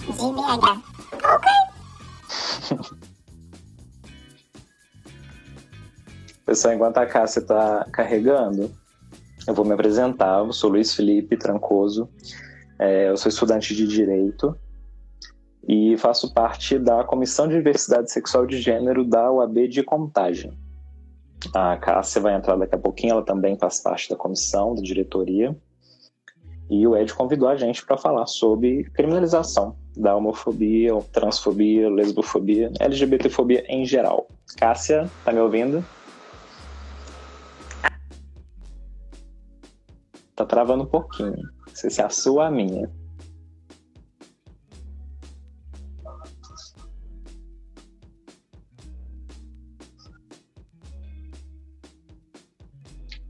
de BH. Ok? Pessoal, enquanto a Cássia está carregando, eu vou me apresentar. Eu sou Luiz Felipe Trancoso, é, eu sou estudante de Direito e faço parte da Comissão de Diversidade Sexual de Gênero da UAB de Contagem. A Cássia vai entrar daqui a pouquinho, ela também faz parte da comissão, da diretoria. E o Ed convidou a gente para falar sobre criminalização da homofobia, transfobia, lesbofobia, LGBTfobia em geral. Cássia, tá me ouvindo? Tá travando um pouquinho. Não sei se é a sua ou a minha.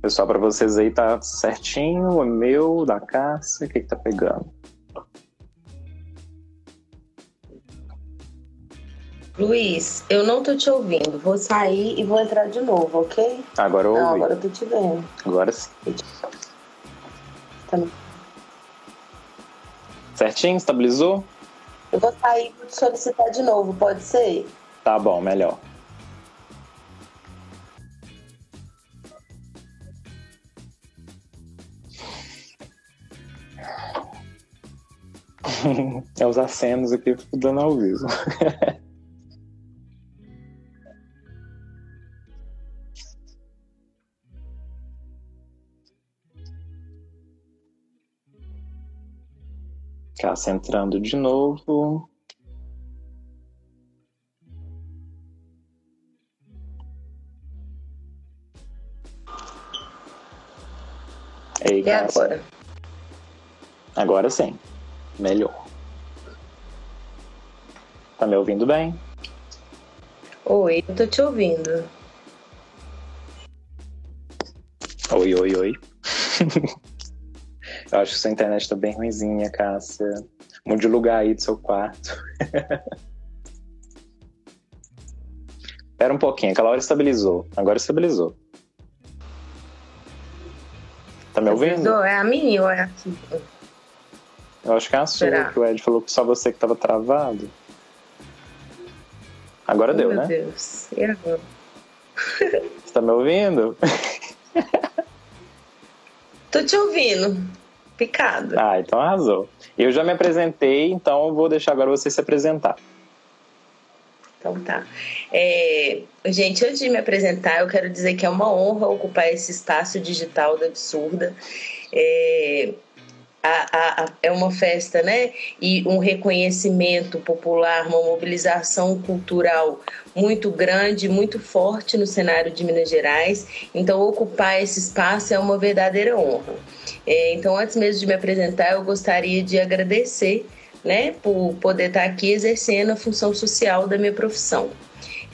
Pessoal, para vocês aí tá certinho, o meu, da Cássia, o que, que tá pegando? Luiz, eu não tô te ouvindo. Vou sair e vou entrar de novo, ok? Agora eu ouvi. Não, agora eu tô te vendo. Agora sim. Tá. Certinho? Estabilizou? Eu vou sair e vou te solicitar de novo, pode ser? Tá bom, melhor. É os acenos aqui dando ao vivo. Cássia entrando de novo. Ei, E Cássia. agora? Agora sim. Melhor. Tá me ouvindo bem? Oi, eu tô te ouvindo. Oi, oi, oi. Eu acho que sua internet tá bem ruimzinha, Cássia. Mude o lugar aí do seu quarto. Espera um pouquinho, aquela hora estabilizou. Agora estabilizou. Tá me ouvindo? É a minha ou é a sua? Eu acho que é a sua, Será? que o Ed falou que só você que tava travado. Agora Oh, deu, meu né? Deus. E agora? Você tá me ouvindo? Tô te ouvindo. Picado. Ah, então arrasou. Eu já me apresentei, então eu vou deixar agora você se apresentar. Então tá. É, gente, antes de me apresentar, eu quero dizer que é uma honra ocupar esse espaço digital da Absurda. É, a- a- a- é uma festa, né? E um reconhecimento popular, uma mobilização cultural muito grande, muito forte no cenário de Minas Gerais. Então, ocupar esse espaço é uma verdadeira honra. É, então, antes mesmo de me apresentar, eu gostaria de agradecer né, por poder estar aqui exercendo a função social da minha profissão.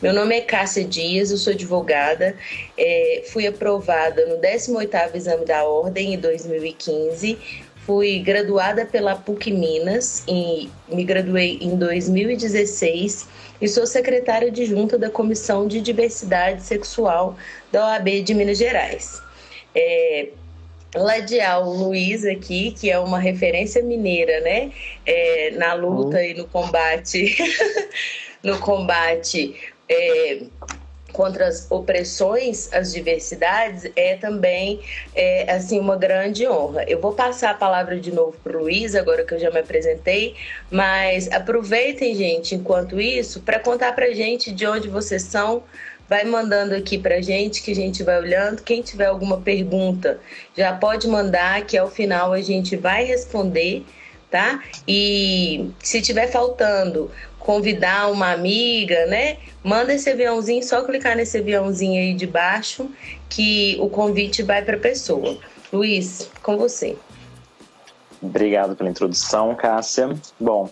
Meu nome é Cássia Dias, eu sou advogada, é, fui aprovada no 18º Exame da Ordem em 2015, fui graduada pela PUC Minas e me graduei em 2016 e sou secretária adjunta da Comissão de Diversidade Sexual da OAB de Minas Gerais. É, ladear o Luiz aqui, que é uma referência mineira, né? É, na luta e no combate, no combate é, contra as opressões, as diversidades, é também é, assim uma grande honra. Eu vou passar a palavra de novo para o Luiz, agora que eu já me apresentei, mas aproveitem, gente, enquanto isso, para contar para gente de onde vocês são. Vai mandando aqui pra gente que a gente vai olhando. Quem tiver alguma pergunta, já pode mandar que ao final a gente vai responder, tá? E se tiver faltando convidar uma amiga, né? Manda esse aviãozinho, só clicar nesse aviãozinho aí de baixo que o convite vai para pessoa. Luiz, com você. Obrigado pela introdução, Cássia. Bom,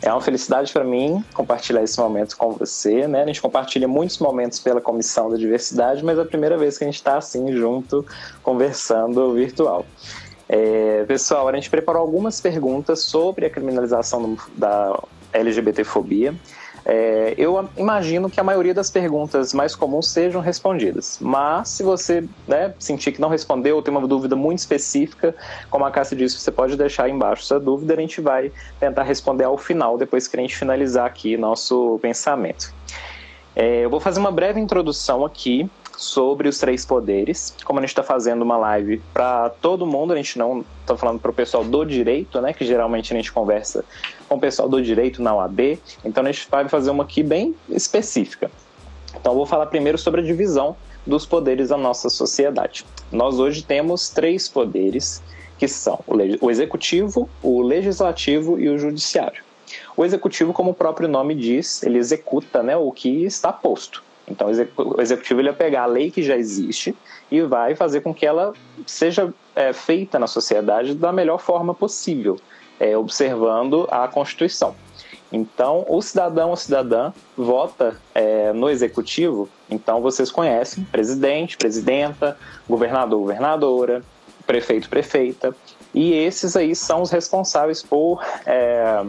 é uma felicidade para mim compartilhar esse momento com você, né? A gente compartilha muitos momentos pela Comissão da Diversidade, mas é a primeira vez que a gente está assim junto, conversando virtual. É, pessoal, a gente preparou algumas perguntas sobre a criminalização do- da LGBTfobia. É, eu imagino que a maioria das perguntas mais comuns sejam respondidas, mas se você né, sentir que não respondeu ou tem uma dúvida muito específica, como a Cássia disse, você pode deixar aí embaixo sua dúvida, a gente vai tentar responder ao final, depois que a gente finalizar aqui nosso pensamento. É, eu vou fazer uma breve introdução aqui sobre os três poderes. Como a gente está fazendo uma live para todo mundo, a gente não está falando para o pessoal do direito, né? Que geralmente a gente conversa com o pessoal do direito na UAB. Então a gente vai fazer uma aqui bem específica. Então eu vou falar primeiro sobre a divisão dos poderes da nossa sociedade. Nós hoje temos três poderes que são o executivo, o legislativo e o judiciário. O executivo, como o próprio nome diz, ele executa né, o que está posto. Então, o executivo ele vai pegar a lei que já existe e vai fazer com que ela seja é, feita na sociedade da melhor forma possível, é, observando a Constituição. Então, o cidadão ou cidadã vota é, no executivo, então vocês conhecem presidente, presidenta, governador, governadora, prefeito, prefeita, e esses aí são os responsáveis por é,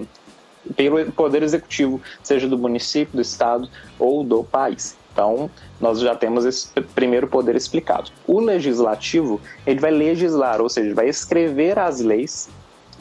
pelo poder executivo, seja do município, do estado ou do país. Então, nós já temos esse primeiro poder explicado. O legislativo, ele vai legislar, ou seja, vai escrever as leis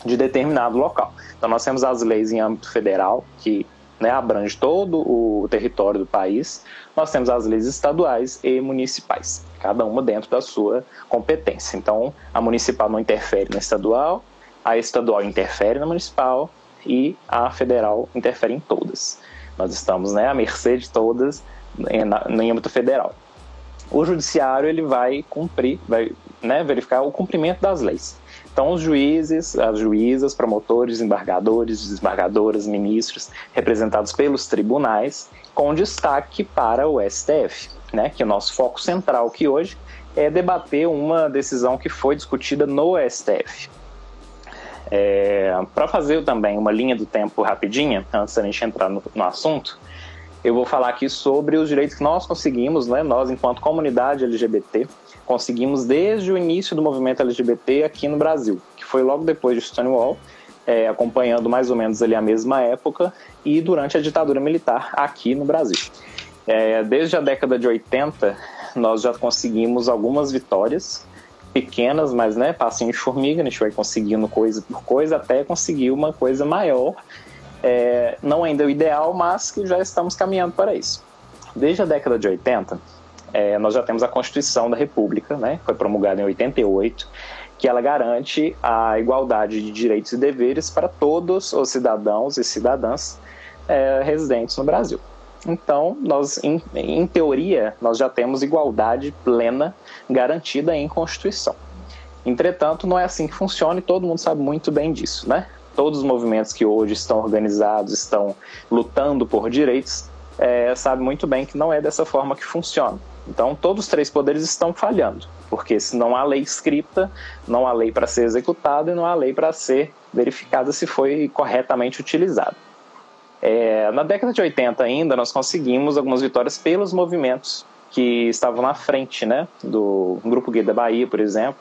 de determinado local. Então, nós temos as leis em âmbito federal, que né, abrange todo o território do país. Nós temos as leis estaduais e municipais, cada uma dentro da sua competência. Então, a municipal não interfere na estadual, a estadual interfere na municipal e a federal interfere em todas. Nós estamos né, à mercê de todas no âmbito federal. O judiciário ele vai cumprir, vai né, verificar o cumprimento das leis. Então, os juízes, as juízas, promotores, embargadores, desembargadoras, ministros, representados pelos tribunais, com destaque para o STF, né, que é o nosso foco central aqui hoje é debater uma decisão que foi discutida no STF. É, Para fazer também uma linha do tempo rapidinha, antes da gente entrar no, no assunto, eu vou falar aqui sobre os direitos que nós conseguimos, né, nós enquanto comunidade LGBT, conseguimos desde o início do movimento LGBT aqui no Brasil, que foi logo depois de Stonewall, é, acompanhando mais ou menos ali a mesma época e durante a ditadura militar aqui no Brasil. É, desde a década de 80, nós já conseguimos algumas vitórias pequenas, mas né, passinho de formiga, a gente vai conseguindo coisa por coisa até conseguir uma coisa maior é, não ainda o ideal, mas que já estamos caminhando para isso. Desde a década de 80, é, nós já temos a Constituição da República, né, foi promulgada em 88, que ela garante a igualdade de direitos e deveres para todos os cidadãos e cidadãs é, residentes no Brasil. Então, nós, em, em teoria, nós já temos igualdade plena garantida em Constituição. Entretanto, não é assim que funciona e todo mundo sabe muito bem disso, né? todos os movimentos que hoje estão organizados, estão lutando por direitos, é, sabe muito bem que não é dessa forma que funciona. Então, todos os três poderes estão falhando, porque se não há lei escrita, não há lei para ser executada e não há lei para ser verificada se foi corretamente utilizada. É, na década de 80 ainda, nós conseguimos algumas vitórias pelos movimentos que estavam na frente, né, do Grupo Gay da Bahia, por exemplo,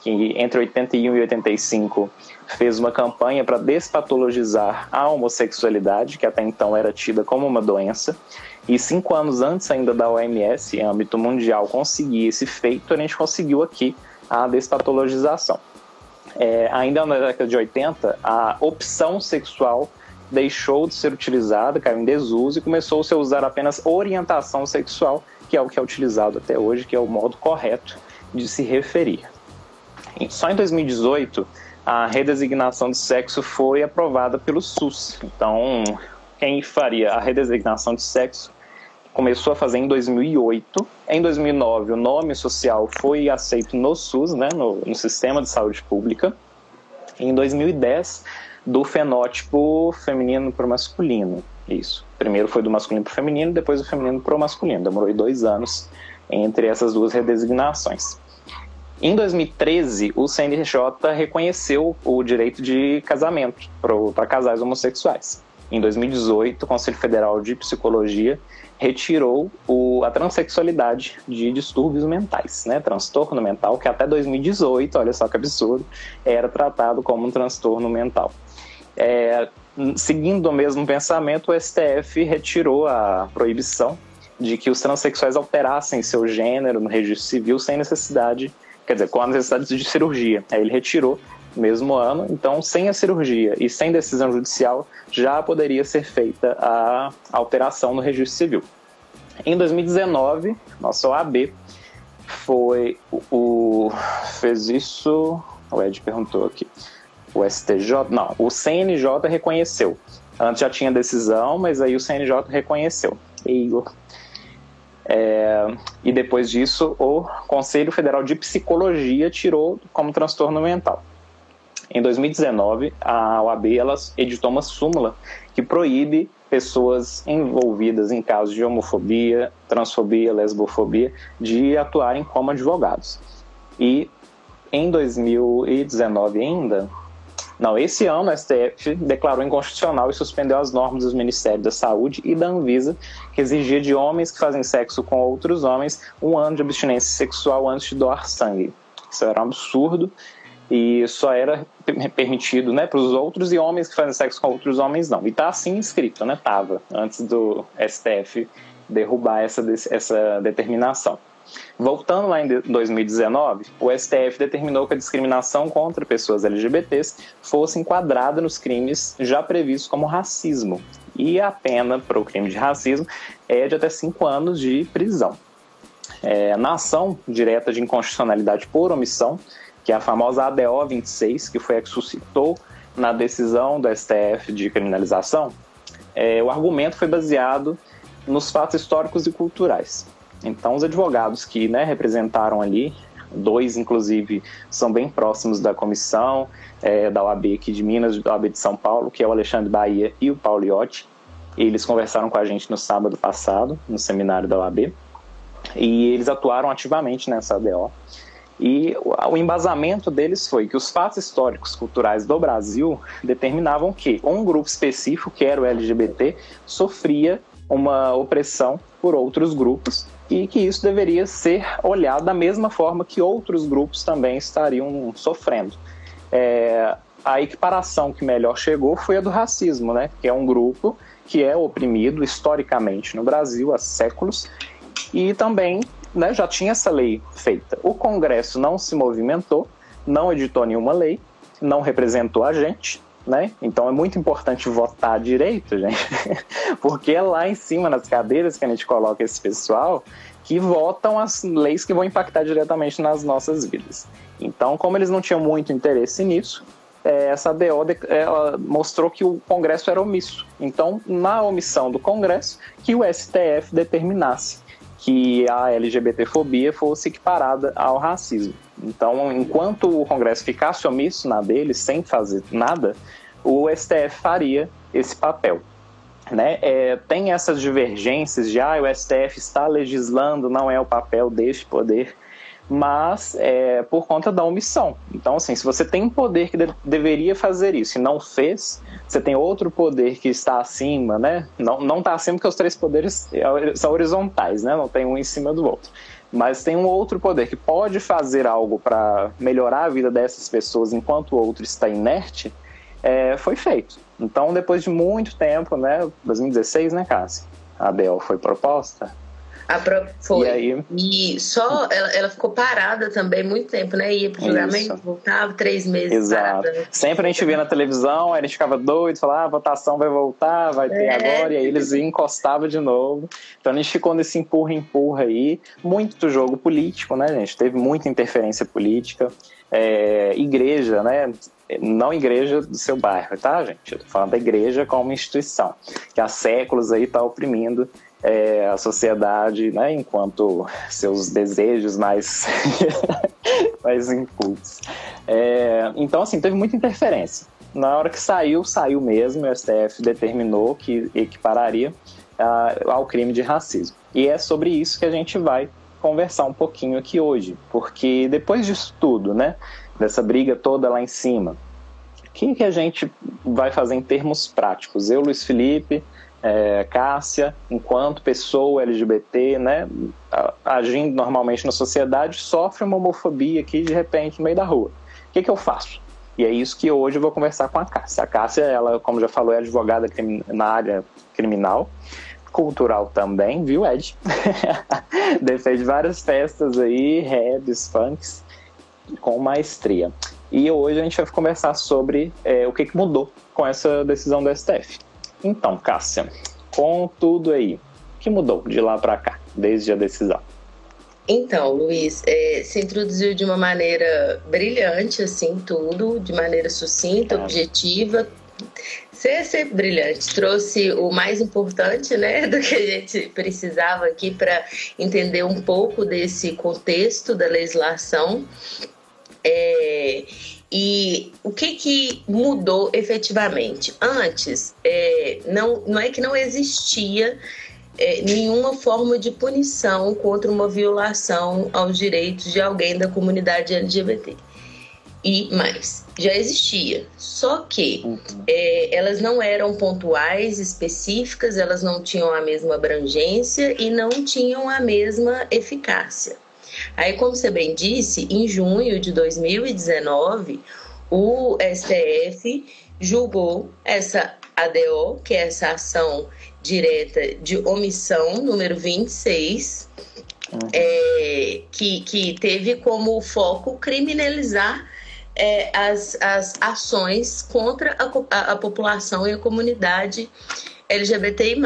que entre 81 e 85 fez uma campanha para despatologizar a homossexualidade, que até então era tida como uma doença. E cinco anos antes ainda da OMS, em âmbito mundial, conseguir esse feito, a gente conseguiu aqui a despatologização. É, ainda na década de 80, a opção sexual deixou de ser utilizada, caiu em desuso e começou -se a usar apenas orientação sexual, que é o que é utilizado até hoje, que é o modo correto de se referir. Só em 2018 a redesignação de sexo foi aprovada pelo SUS. Então, quem faria a redesignação de sexo começou a fazer em 2008. Em 2009, o nome social foi aceito no SUS, né, no, no Sistema de Saúde Pública. Em 2010, do fenótipo feminino para o masculino. Isso. Primeiro foi do masculino para o feminino, depois do feminino para o masculino. Demorou dois anos entre essas duas redesignações. Em 2013, o CNJ reconheceu o direito de casamento para casais homossexuais. Em 2018, o Conselho Federal de Psicologia retirou o, a transexualidade de distúrbios mentais, né? Transtorno mental, que até 2018, olha só que absurdo, era tratado como um transtorno mental. É, seguindo o mesmo pensamento, o STF retirou a proibição de que os transexuais alterassem seu gênero no registro civil sem necessidade, quer dizer, com a necessidade de cirurgia. Aí ele retirou mesmo ano, então sem a cirurgia e sem decisão judicial já poderia ser feita a alteração no registro civil. Em 2019, nossa OAB foi o fez isso, o Ed perguntou aqui. O STJ, não, o CNJ reconheceu. Antes já tinha decisão, mas aí o CNJ reconheceu. Igor. É, e depois disso, o Conselho Federal de Psicologia tirou como transtorno mental. Em 2019, a OAB ela editou uma súmula que proíbe pessoas envolvidas em casos de homofobia, transfobia, lesbofobia de atuarem como advogados. E em 2019 ainda, não, esse ano o STF declarou inconstitucional e suspendeu as normas dos Ministérios da Saúde e da Anvisa, que exigia de homens que fazem sexo com outros homens um ano de abstinência sexual antes de doar sangue. Isso era um absurdo e só era permitido né, para os outros e homens que fazem sexo com outros homens não. E está assim escrito, né? Tava antes do STF derrubar essa, essa determinação. Voltando lá em 2019, o STF determinou que a discriminação contra pessoas LGBTs fosse enquadrada nos crimes já previstos como racismo. E a pena para o crime de racismo é de até cinco anos de prisão. É, na ação direta de inconstitucionalidade por omissão, que é a famosa ADO 26, que foi a que suscitou na decisão do STF de criminalização, é, o argumento foi baseado nos fatos históricos e culturais. Então, os advogados que né, representaram ali, dois inclusive são bem próximos da comissão é, da OAB aqui de Minas, da OAB de São Paulo, que é o Alexandre Bahia e o Paulo Iotti. Eles conversaram com a gente no sábado passado, no seminário da OAB, e eles atuaram ativamente nessa ADO. E o embasamento deles foi que os fatos históricos culturais do Brasil determinavam que um grupo específico, que era o LGBT, sofria uma opressão por outros grupos e que isso deveria ser olhado da mesma forma que outros grupos também estariam sofrendo. É, a equiparação que melhor chegou foi a do racismo, né? que é um grupo que é oprimido historicamente no Brasil há séculos e também né, já tinha essa lei feita. O Congresso não se movimentou, não editou nenhuma lei, não representou a gente, né? Então é muito importante votar direito, gente, porque é lá em cima nas cadeiras que a gente coloca esse pessoal que votam as leis que vão impactar diretamente nas nossas vidas. Então, como eles não tinham muito interesse nisso, é, essa DO mostrou que o Congresso era omisso. Então, na omissão do Congresso, que o STF determinasse que a LGBTfobia fosse equiparada ao racismo. Então, enquanto o Congresso ficasse omisso na dele, sem fazer nada, o STF faria esse papel. Né? É, tem essas divergências de ah, o STF está legislando, não é o papel deste poder, mas é por conta da omissão. Então, assim, se você tem um poder que de deveria fazer isso e não fez, você tem outro poder que está acima, né? Não, não está acima porque os três poderes são horizontais, né? Não tem um em cima do outro. Mas tem um outro poder que pode fazer algo para melhorar a vida dessas pessoas enquanto o outro está inerte, é, foi feito. Então, depois de muito tempo, né? 2016, né, Cássia? A BL foi proposta a pro... Foi. E, aí... e só ela, ela, ficou parada também muito tempo, né? Ia pro julgamento, voltava três meses. Exato. Parada, né? Sempre a gente via na televisão, aí a gente ficava doido, falava, ah, a votação vai voltar, vai ter é. agora, e aí eles encostavam de novo. Então a gente ficou nesse empurra-empurra aí. Muito jogo político, né, gente? Teve muita interferência política. É, igreja, né? Não igreja do seu bairro, tá, gente? Eu tô falando da igreja como instituição, que há séculos aí tá oprimindo é, a sociedade, né, enquanto seus desejos mais, mais incultos. É, então, assim, teve muita interferência. Na hora que saiu, saiu mesmo, o STF determinou que equipararia uh, ao crime de racismo. E é sobre isso que a gente vai conversar um pouquinho aqui hoje, porque depois disso tudo, né, dessa briga toda lá em cima, o que, que a gente vai fazer em termos práticos? Eu, Luiz Felipe, é, Cássia, enquanto pessoa LGBT, né, agindo normalmente na sociedade, sofre uma homofobia aqui de repente no meio da rua. O que, que eu faço? E é isso que hoje eu vou conversar com a Cássia. A Cássia, ela, como já falou, é advogada na área criminal, cultural também, viu, Ed? Defende várias festas aí, raps, funks, com maestria. E hoje a gente vai conversar sobre é, o que, que mudou com essa decisão do STF. Então, Cássia, com tudo aí, o que mudou de lá para cá, desde a decisão? Então, Luiz, é, se introduziu de uma maneira brilhante, assim, tudo, de maneira sucinta, é. objetiva. Ser sempre brilhante. Trouxe o mais importante, né, do que a gente precisava aqui para entender um pouco desse contexto da legislação. É, e o que, que mudou efetivamente? Antes, é, não, não é que não existia é, nenhuma forma de punição contra uma violação aos direitos de alguém da comunidade LGBT. E mais, já existia, só que uhum. é, elas não eram pontuais, específicas, elas não tinham a mesma abrangência e não tinham a mesma eficácia. Aí, como você bem disse, em junho de 2019, o STF julgou essa ADO, que é essa ação direta de omissão, número 26, uhum. é, que, que teve como foco criminalizar é, as, as ações contra a, a, a, população e a comunidade LGBTI.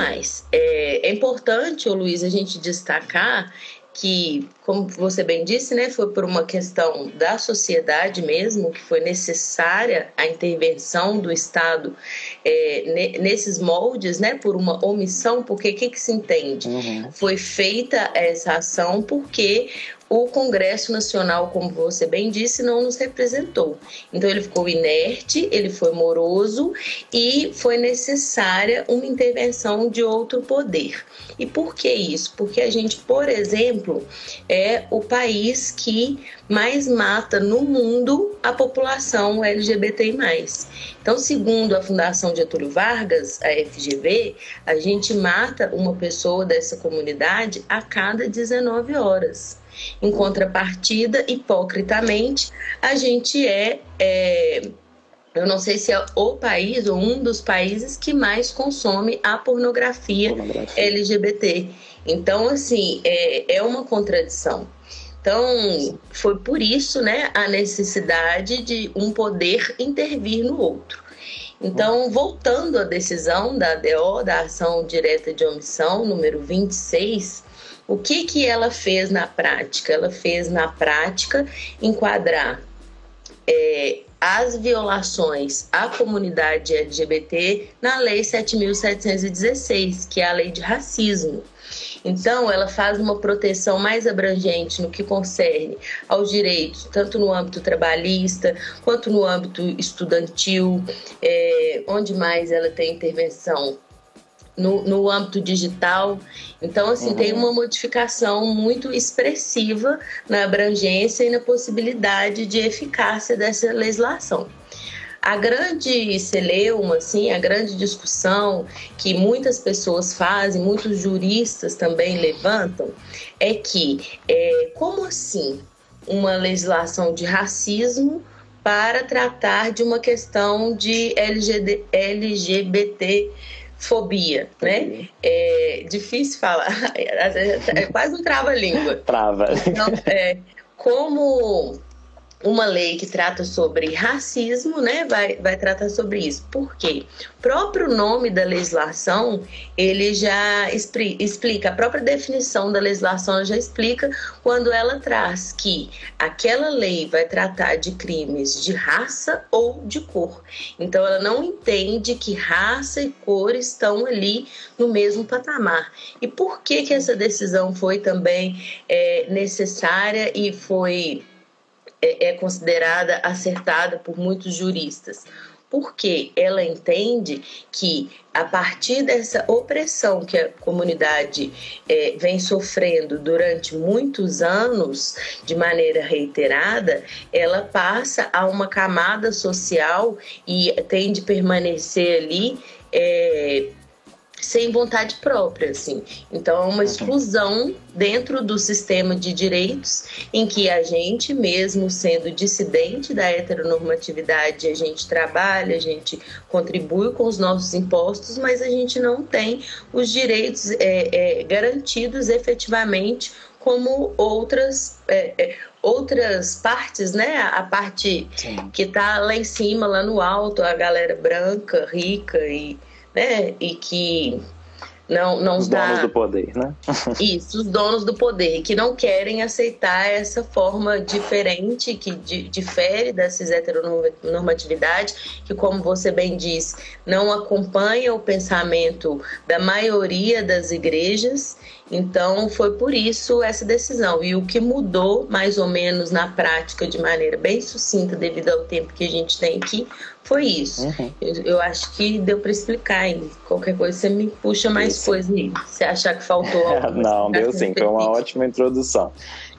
É, é importante, Luiz, a gente destacar que, como você bem disse, né, foi por uma questão da sociedade mesmo, que foi necessária a intervenção do Estado é, nesses moldes, né, por uma omissão, porque o que, que se entende? Uhum. Foi feita essa ação porque o Congresso Nacional, como você bem disse, não nos representou. Então ele ficou inerte, ele foi moroso e foi necessária uma intervenção de outro poder. E por que isso? Porque a gente, por exemplo, é o país que mais mata no mundo a população LGBTI+. Então, segundo a Fundação Getúlio Vargas, a FGV, a gente mata uma pessoa dessa comunidade a cada 19 horas. Em contrapartida, hipocritamente, a gente é, é eu não sei se é o país ou um dos países que mais consome a pornografia, pornografia. LGBT. Então, assim, é, é uma contradição. Então, foi por isso né, a necessidade de um poder intervir no outro. Então, voltando à decisão da ADO, da Ação Direta de Omissão, número 26, o que, que ela fez na prática? Ela fez na prática enquadrar é, as violações à comunidade LGBT na Lei 7.716, que é a lei de racismo. Então, ela faz uma proteção mais abrangente no que concerne aos direitos, tanto no âmbito trabalhista quanto no âmbito estudantil, é, onde mais ela tem intervenção no, no âmbito digital. Então, assim, uhum. tem uma modificação muito expressiva na abrangência e na possibilidade de eficácia dessa legislação. A grande celeuma, assim, a grande discussão que muitas pessoas fazem, muitos juristas também levantam, é que é, como assim uma legislação de racismo para tratar de uma questão de LGBT fobia, né? É difícil falar, é quase um trava-língua. Trava. Então, é, como uma lei que trata sobre racismo, né, vai, vai tratar sobre isso. Por quê? O próprio nome da legislação, ele já explica, a própria definição da legislação já explica quando ela traz que aquela lei vai tratar de crimes de raça ou de cor. Então, ela não entende que raça e cor estão ali no mesmo patamar. E por que que essa decisão foi também é, necessária e foi é, é considerada acertada por muitos juristas, porque ela entende que a partir dessa opressão que a comunidade é, vem sofrendo durante muitos anos de maneira reiterada, ela passa a uma camada social e tem de permanecer ali. É, sem vontade própria, assim. Então é uma uhum. exclusão dentro do sistema de direitos em que a gente, mesmo sendo dissidente da heteronormatividade, a gente trabalha, a gente contribui com os nossos impostos, mas a gente não tem os direitos é, é, garantidos efetivamente como outras é, é, outras partes, né? A parte Sim. que está lá em cima, lá no alto, a galera branca, rica e, né? E que não, não os dá... donos do poder, né? Isso, os donos do poder, que não querem aceitar essa forma diferente, que difere dessas heteronormatividade, que, como você bem diz, não acompanha o pensamento da maioria das igrejas então, foi por isso essa decisão. E o que mudou, mais ou menos na prática, de maneira bem sucinta, devido ao tempo que a gente tem aqui, foi isso. Uhum. Eu, eu, acho que deu para explicar. Hein? Qualquer coisa você me puxa mais coisa aí. Se achar que faltou algo. Não, deu sim. Foi uma ótima introdução.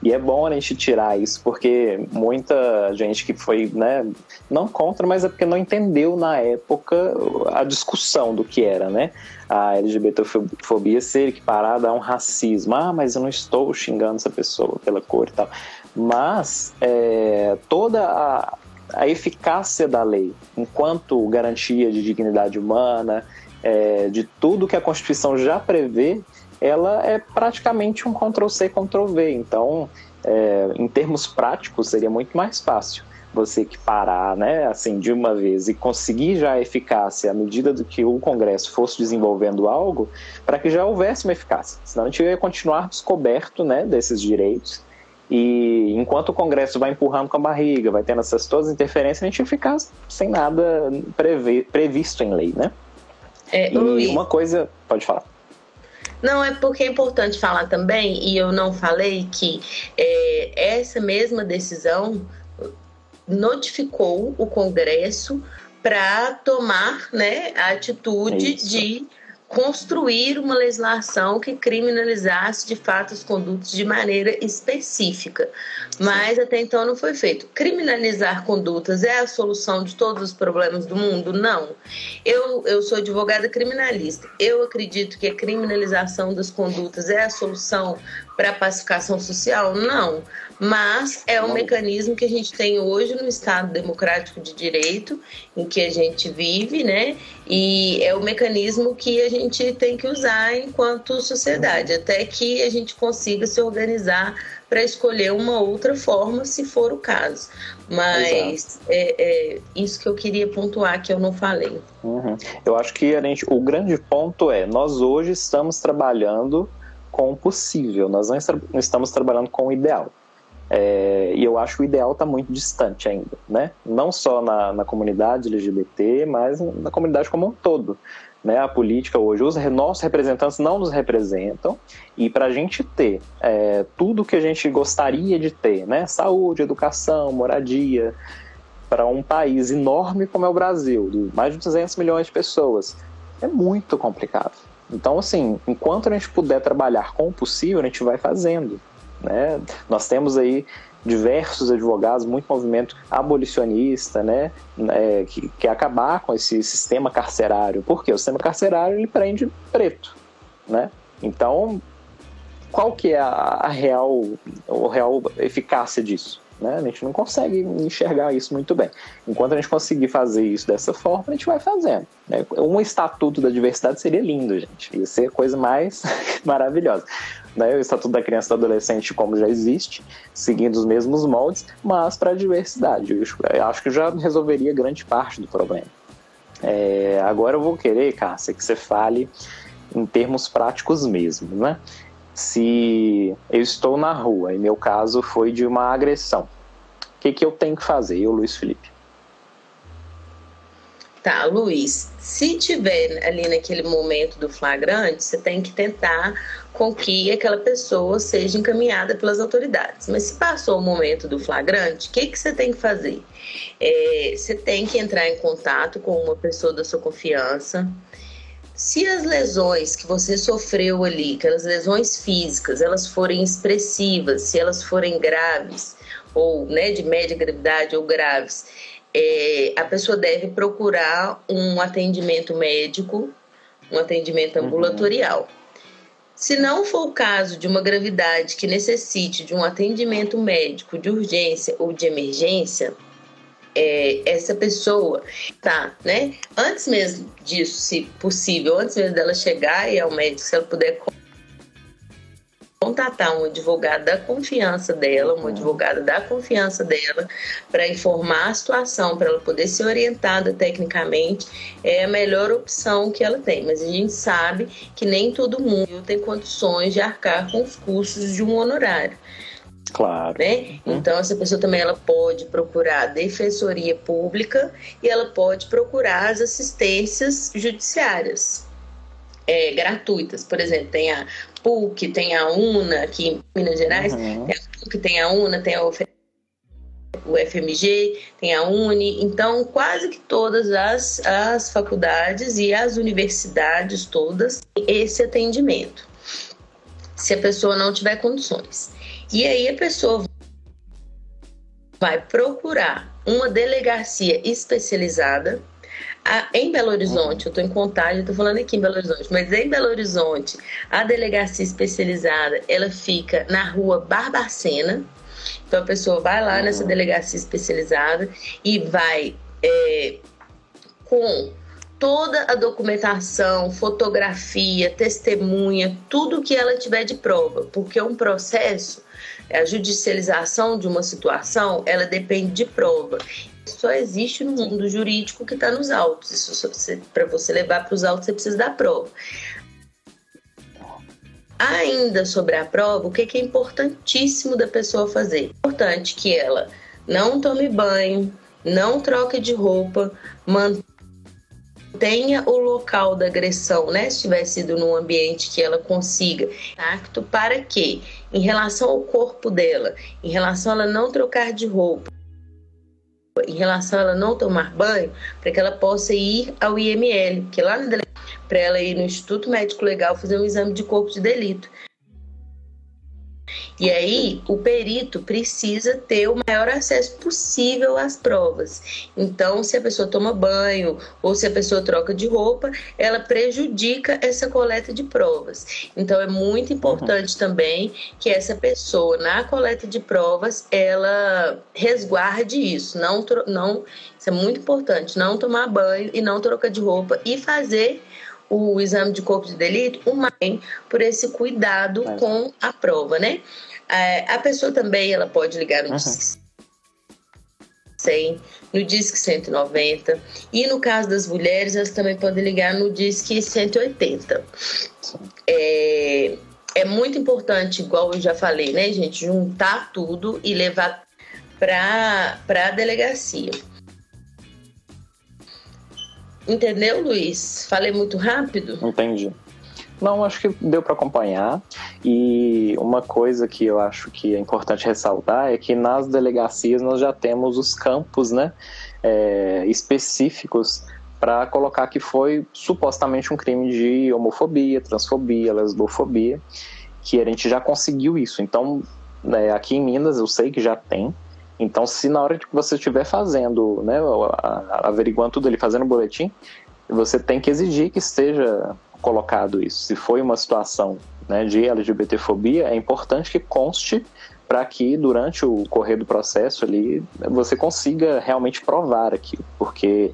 E é bom a gente tirar isso, porque muita gente que foi, né, não contra, mas é porque não entendeu na época a discussão do que era, né? A LGBTfobia ser equiparada a um racismo. Ah, mas eu não estou xingando essa pessoa pela cor e tal. Mas é, toda a, a eficácia da lei, enquanto garantia de dignidade humana, é, de tudo que a Constituição já prevê, ela é praticamente um Ctrl-C, Ctrl-V. Então, é, em termos práticos, seria muito mais fácil você equiparar, né, assim, de uma vez e conseguir já a eficácia à medida do que o Congresso fosse desenvolvendo algo, para que já houvesse uma eficácia. Senão a gente ia continuar descoberto, né, desses direitos. E enquanto o Congresso vai empurrando com a barriga, vai tendo essas todas as interferências, a gente ia ficar sem nada preve, previsto em lei, né? É, e uma coisa, pode falar. Não, é porque é importante falar também, e eu não falei, que é, essa mesma decisão notificou o Congresso para tomar né, a atitude Isso. de construir uma legislação que criminalizasse de fato os condutos de maneira específica. Mas até então não foi feito. Criminalizar condutas é a solução de todos os problemas do mundo? Não. Eu, eu sou advogada criminalista. Eu acredito que a criminalização das condutas é a solução para pacificação social? Não mas é um mecanismo que a gente tem hoje no Estado Democrático de Direito, em que a gente vive, né? E é o mecanismo que a gente tem que usar enquanto sociedade, até que a gente consiga se organizar para escolher uma outra forma, se for o caso. Mas é, é, isso que eu queria pontuar que eu não falei. Uhum. Eu acho que a gente, o grande ponto é, nós hoje estamos trabalhando com o possível, nós não estamos trabalhando com o ideal. É, e eu acho que o ideal está muito distante ainda, né? Não só na, na, comunidade LGBT, mas na comunidade como um todo. Né? A política hoje, os nossos representantes não nos representam, e para a gente ter é, tudo que a gente gostaria de ter, né? Saúde, educação, moradia, para um país enorme como é o Brasil, de mais de 200 milhões de pessoas, é muito complicado. Então, assim, enquanto a gente puder trabalhar com o possível, a gente vai fazendo. Né? Nós temos aí diversos advogados, muito movimento abolicionista, né, é, que quer acabar com esse sistema carcerário. Porque o sistema carcerário ele prende preto, né? Então, qual que é a, a real, a real eficácia disso? Né? A gente não consegue enxergar isso muito bem. Enquanto a gente conseguir fazer isso dessa forma, a gente vai fazendo. Né? Um estatuto da diversidade seria lindo, gente. Ia ser a coisa mais maravilhosa né, o Estatuto da Criança e do Adolescente como já existe, seguindo os mesmos moldes, mas para a diversidade. Eu acho que já resolveria grande parte do problema. É, agora eu vou querer, Cássia, que você fale em termos práticos mesmo, né? Se eu estou na rua, e meu caso foi de uma agressão, o que, que eu tenho que fazer, eu, Luiz Felipe? Tá, Luiz, se tiver ali naquele momento do flagrante, você tem que tentar com que aquela pessoa seja encaminhada pelas autoridades. Mas se passou o momento do flagrante, o que, que você tem que fazer? É, você tem que entrar em contato com uma pessoa da sua confiança. Se as lesões que você sofreu ali, aquelas lesões físicas, elas forem expressivas, se elas forem graves, ou né, de média gravidade ou graves, é, a pessoa deve procurar um atendimento médico um atendimento uhum. ambulatorial. Uhum. Se não for o caso de uma gravidade que necessite de um atendimento médico de urgência ou de emergência, é, essa pessoa tá, né? Antes mesmo disso, se possível, antes mesmo dela chegar e ao médico, se ela puder contatar um advogado da confiança dela, uma advogada da confiança dela, para informar a situação, para ela poder ser orientada tecnicamente, é a melhor opção que ela tem. Mas a gente sabe que nem todo mundo tem condições de arcar com os custos de um honorário. Claro. Né? Uhum. Então essa pessoa também ela pode procurar a defensoria pública e ela pode procurar as assistências judiciárias é, gratuitas. Por exemplo, tem a PUC, tem a UNA aqui em Minas Gerais, uhum. tem a PUC, tem a UNA, tem a o FMG, tem a UNE, então quase que todas as, as faculdades e as universidades todas têm esse atendimento, se a pessoa não tiver condições. E aí a pessoa vai procurar uma delegacia especializada a, em Belo Horizonte, eu estou em Contagem, estou falando aqui em Belo Horizonte, mas em Belo Horizonte, a delegacia especializada, ela fica na rua Barbacena. Então a pessoa vai lá nessa delegacia especializada e vai é, com toda a documentação, fotografia, testemunha, tudo que ela tiver de prova, porque um processo, a judicialização de uma situação, ela depende de prova só existe no mundo jurídico que está nos autos. Isso para você levar para os autos você precisa da prova. Ainda sobre a prova, o que, que é importantíssimo da pessoa fazer? É importante que ela não tome banho, não troque de roupa, mantenha o local da agressão, né? Se tiver sido num ambiente que ela consiga tacto, para que, em relação ao corpo dela, em relação a ela não trocar de roupa, em relação a ela não tomar banho, para que ela possa ir ao IML, que lá na para ela ir no Instituto Médico Legal fazer um exame de corpo de delito. E aí, o perito precisa ter o maior acesso possível às provas. Então, se a pessoa toma banho ou se a pessoa troca de roupa, ela prejudica essa coleta de provas. Então, é muito importante uhum. também que essa pessoa, na coleta de provas, ela resguarde isso. Não, não, isso é muito importante. Não tomar banho e não trocar de roupa e fazer o exame de corpo de delito, o mais por esse cuidado com a prova, né? É, a pessoa também ela pode ligar no uhum. Disque 100, no Disque 190 e no caso das mulheres elas também podem ligar no Disque 180. É, é muito importante, igual eu já falei, né, gente, juntar tudo e levar para a delegacia. Entendeu, Luiz? Falei muito rápido? Entendi. Não, acho que deu para acompanhar. E uma coisa que eu acho que é importante ressaltar é que nas delegacias nós já temos os campos né, é, específicos para colocar que foi supostamente um crime de homofobia, transfobia, lesbofobia, que a gente já conseguiu isso. Então, né, aqui em Minas eu sei que já tem. Então, se na hora que você estiver fazendo, né, averiguando tudo ali, fazendo o boletim, você tem que exigir que esteja colocado isso. Se foi uma situação né, de LGBTfobia, é importante que conste para que durante o correr do processo ali você consiga realmente provar aquilo, porque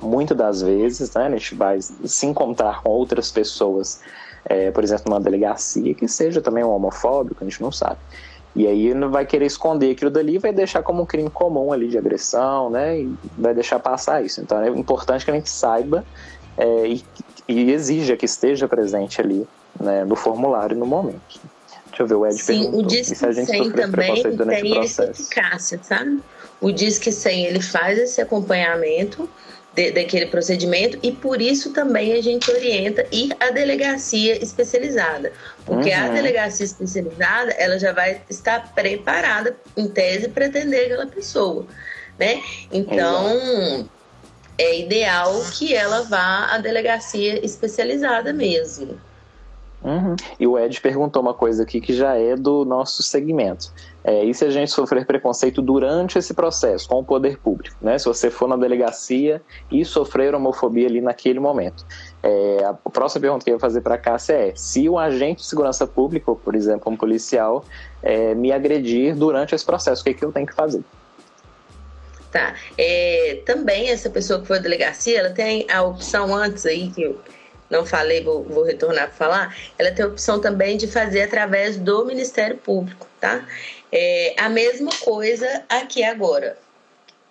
muitas das vezes né, a gente vai se encontrar com outras pessoas, é, por exemplo, numa delegacia que seja também um homofóbico, a gente não sabe. E aí ele vai querer esconder aquilo dali e vai deixar como um crime comum ali de agressão, né? E vai deixar passar isso. Então é importante que a gente saiba é, e e exija que esteja presente ali né, no formulário no momento. Deixa eu ver, o Ed Sim, perguntou. o Disque 100 também tem essa eficácia, sabe? O Disque 100, ele faz esse acompanhamento de, daquele procedimento e por isso também a gente orienta ir à delegacia especializada. Porque uhum. a delegacia especializada, ela já vai estar preparada, em tese, para atender aquela pessoa, né? Então... Exato é ideal que ela vá à delegacia especializada mesmo. Uhum. E o Ed perguntou uma coisa aqui que já é do nosso segmento. É, e se a gente sofrer preconceito durante esse processo com o poder público, né? Se você for na delegacia e sofrer homofobia ali naquele momento. É, a próxima pergunta que eu ia fazer para a Cássia é: se um agente de segurança pública, por exemplo, um policial, é, me agredir durante esse processo, o que, que eu tenho que fazer? Tá. É, também essa pessoa que foi à delegacia, ela tem a opção antes aí, que eu não falei, vou, vou retornar para falar, ela tem a opção também de fazer através do Ministério Público, tá? É, a mesma coisa aqui agora.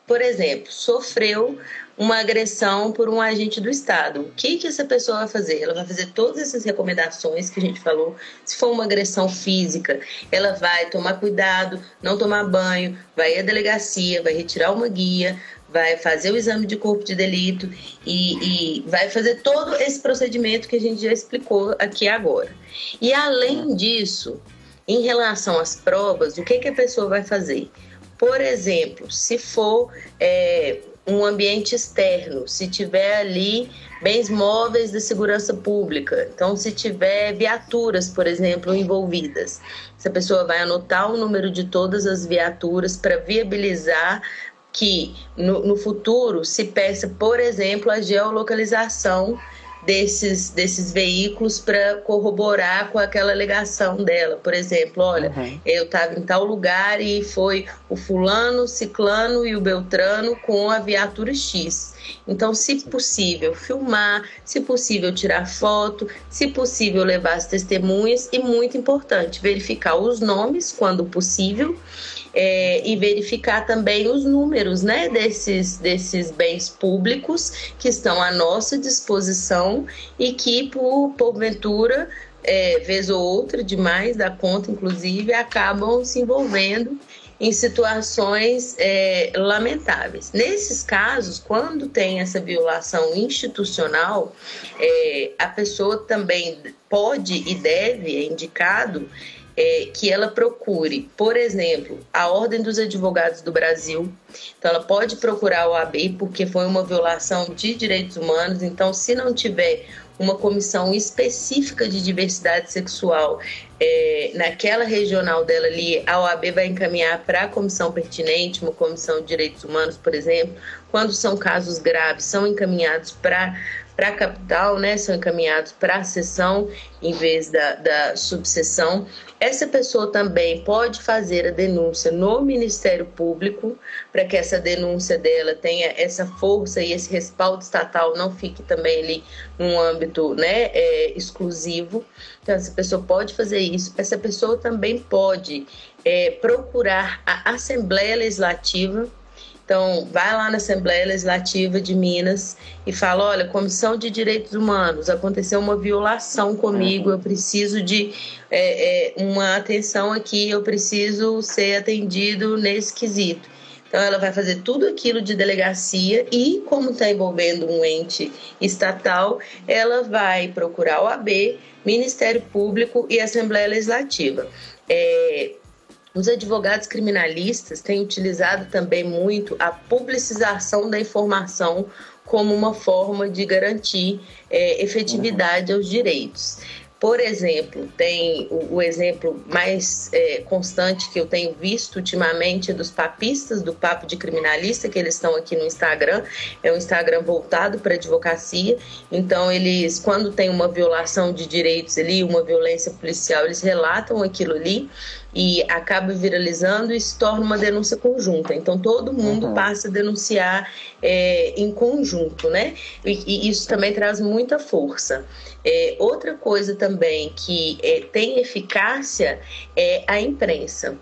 Por exemplo, sofreu uma agressão por um agente do Estado. O que, que essa pessoa vai fazer? Ela vai fazer todas essas recomendações que a gente falou. Se for uma agressão física, ela vai tomar cuidado, não tomar banho, vai à delegacia, vai retirar uma guia, vai fazer o exame de corpo de delito e, e, vai fazer todo esse procedimento que a gente já explicou aqui agora. E além disso, em relação às provas, o que, que a pessoa vai fazer? Por exemplo, se for é, um ambiente externo, se tiver ali bens móveis da segurança pública, então se tiver viaturas, por exemplo, envolvidas, essa pessoa vai anotar o número de todas as viaturas para viabilizar que no, no futuro se peça, por exemplo, a geolocalização desses, desses veículos para corroborar com aquela alegação dela. Por exemplo, olha, uhum. eu estava em tal lugar e foi o fulano, o ciclano e o beltrano com a viatura X. Então, se possível, filmar, se possível, tirar foto, se possível, levar as testemunhas e, muito importante, verificar os nomes quando possível é, e verificar também os números né, desses, desses bens públicos que estão à nossa disposição e que, por porventura, é, vez ou outra, demais da conta, inclusive, acabam se envolvendo em situações é, lamentáveis. Nesses casos, quando tem essa violação institucional, é, a pessoa também pode e deve, é indicado, é, que ela procure, por exemplo, a Ordem dos Advogados do Brasil. Então, ela pode procurar o AB porque foi uma violação de direitos humanos. Então, se não tiver uma comissão específica de diversidade sexual é, naquela regional dela ali, a OAB vai encaminhar para a comissão pertinente, uma comissão de direitos humanos, por exemplo. Quando são casos graves, são encaminhados para para a capital, né, são encaminhados para a seção em vez da, da subseção. Essa pessoa também pode fazer a denúncia no Ministério Público, para que essa denúncia dela tenha essa força e esse respaldo estatal não fique também ali num âmbito né, é, exclusivo. Então, essa pessoa pode fazer isso. Essa pessoa também pode é, procurar a Assembleia Legislativa então, vai lá na Assembleia Legislativa de Minas e fala: olha, Comissão de Direitos Humanos, aconteceu uma violação comigo, eu preciso de é, é, uma atenção aqui, eu preciso ser atendido nesse quesito. Então, ela vai fazer tudo aquilo de delegacia e, como está envolvendo um ente estatal, ela vai procurar o AB, Ministério Público e Assembleia Legislativa. É, os advogados criminalistas têm utilizado também muito a publicização da informação como uma forma de garantir é, efetividade aos direitos. Por exemplo, tem o, o exemplo mais é, constante que eu tenho visto ultimamente dos papistas do Papo de Criminalista, que eles estão aqui no Instagram. É um Instagram voltado para advocacia. Então, eles, quando tem uma violação de direitos ali, uma violência policial, eles relatam aquilo ali e acaba viralizando e se torna uma denúncia conjunta. Então todo mundo uhum. passa a denunciar é, em conjunto, né? E, e, isso também traz muita força. É, outra coisa também que é, tem eficácia é a imprensa.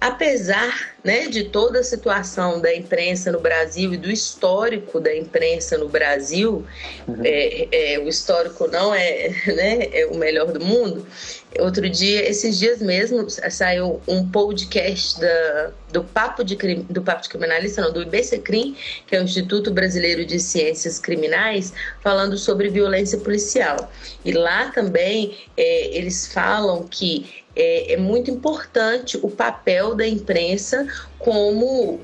Apesar né, de toda a situação da imprensa no Brasil e do histórico da imprensa no Brasil, uhum. é, é, o histórico não é, né, é o melhor do mundo, Outro dia, esses dias mesmo, saiu um podcast da, do, Papo de, do Papo de Criminalista, não, do IBCCRIM, que é o Instituto Brasileiro de Ciências Criminais, falando sobre violência policial. E lá também é, eles falam que é, é muito importante o papel da imprensa como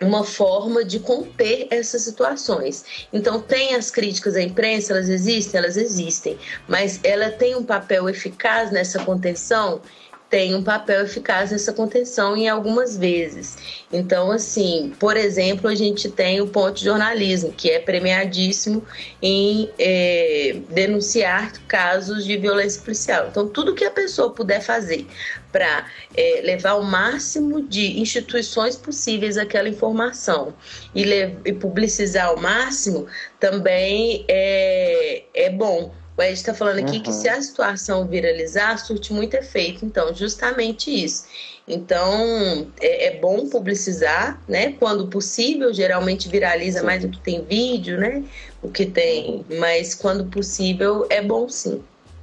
uma forma de conter essas situações. Então, tem as críticas à imprensa, elas existem, elas existem, mas ela tem um papel eficaz nessa contenção. Tem um papel eficaz nessa contenção em algumas vezes. Então, assim, por exemplo, a gente tem o ponto de jornalismo, que é premiadíssimo em é, denunciar casos de violência policial. Então, tudo que a pessoa puder fazer para é, levar o máximo de instituições possíveis aquela informação e, e publicizar ao máximo também é, é bom o Ed está falando aqui uhum. que se a situação viralizar, surte muito efeito. Então, justamente isso. Então, é, é, bom publicizar, né? Quando possível, geralmente viraliza sim. mais o que tem vídeo, né? O que tem, mas quando possível, é bom sim.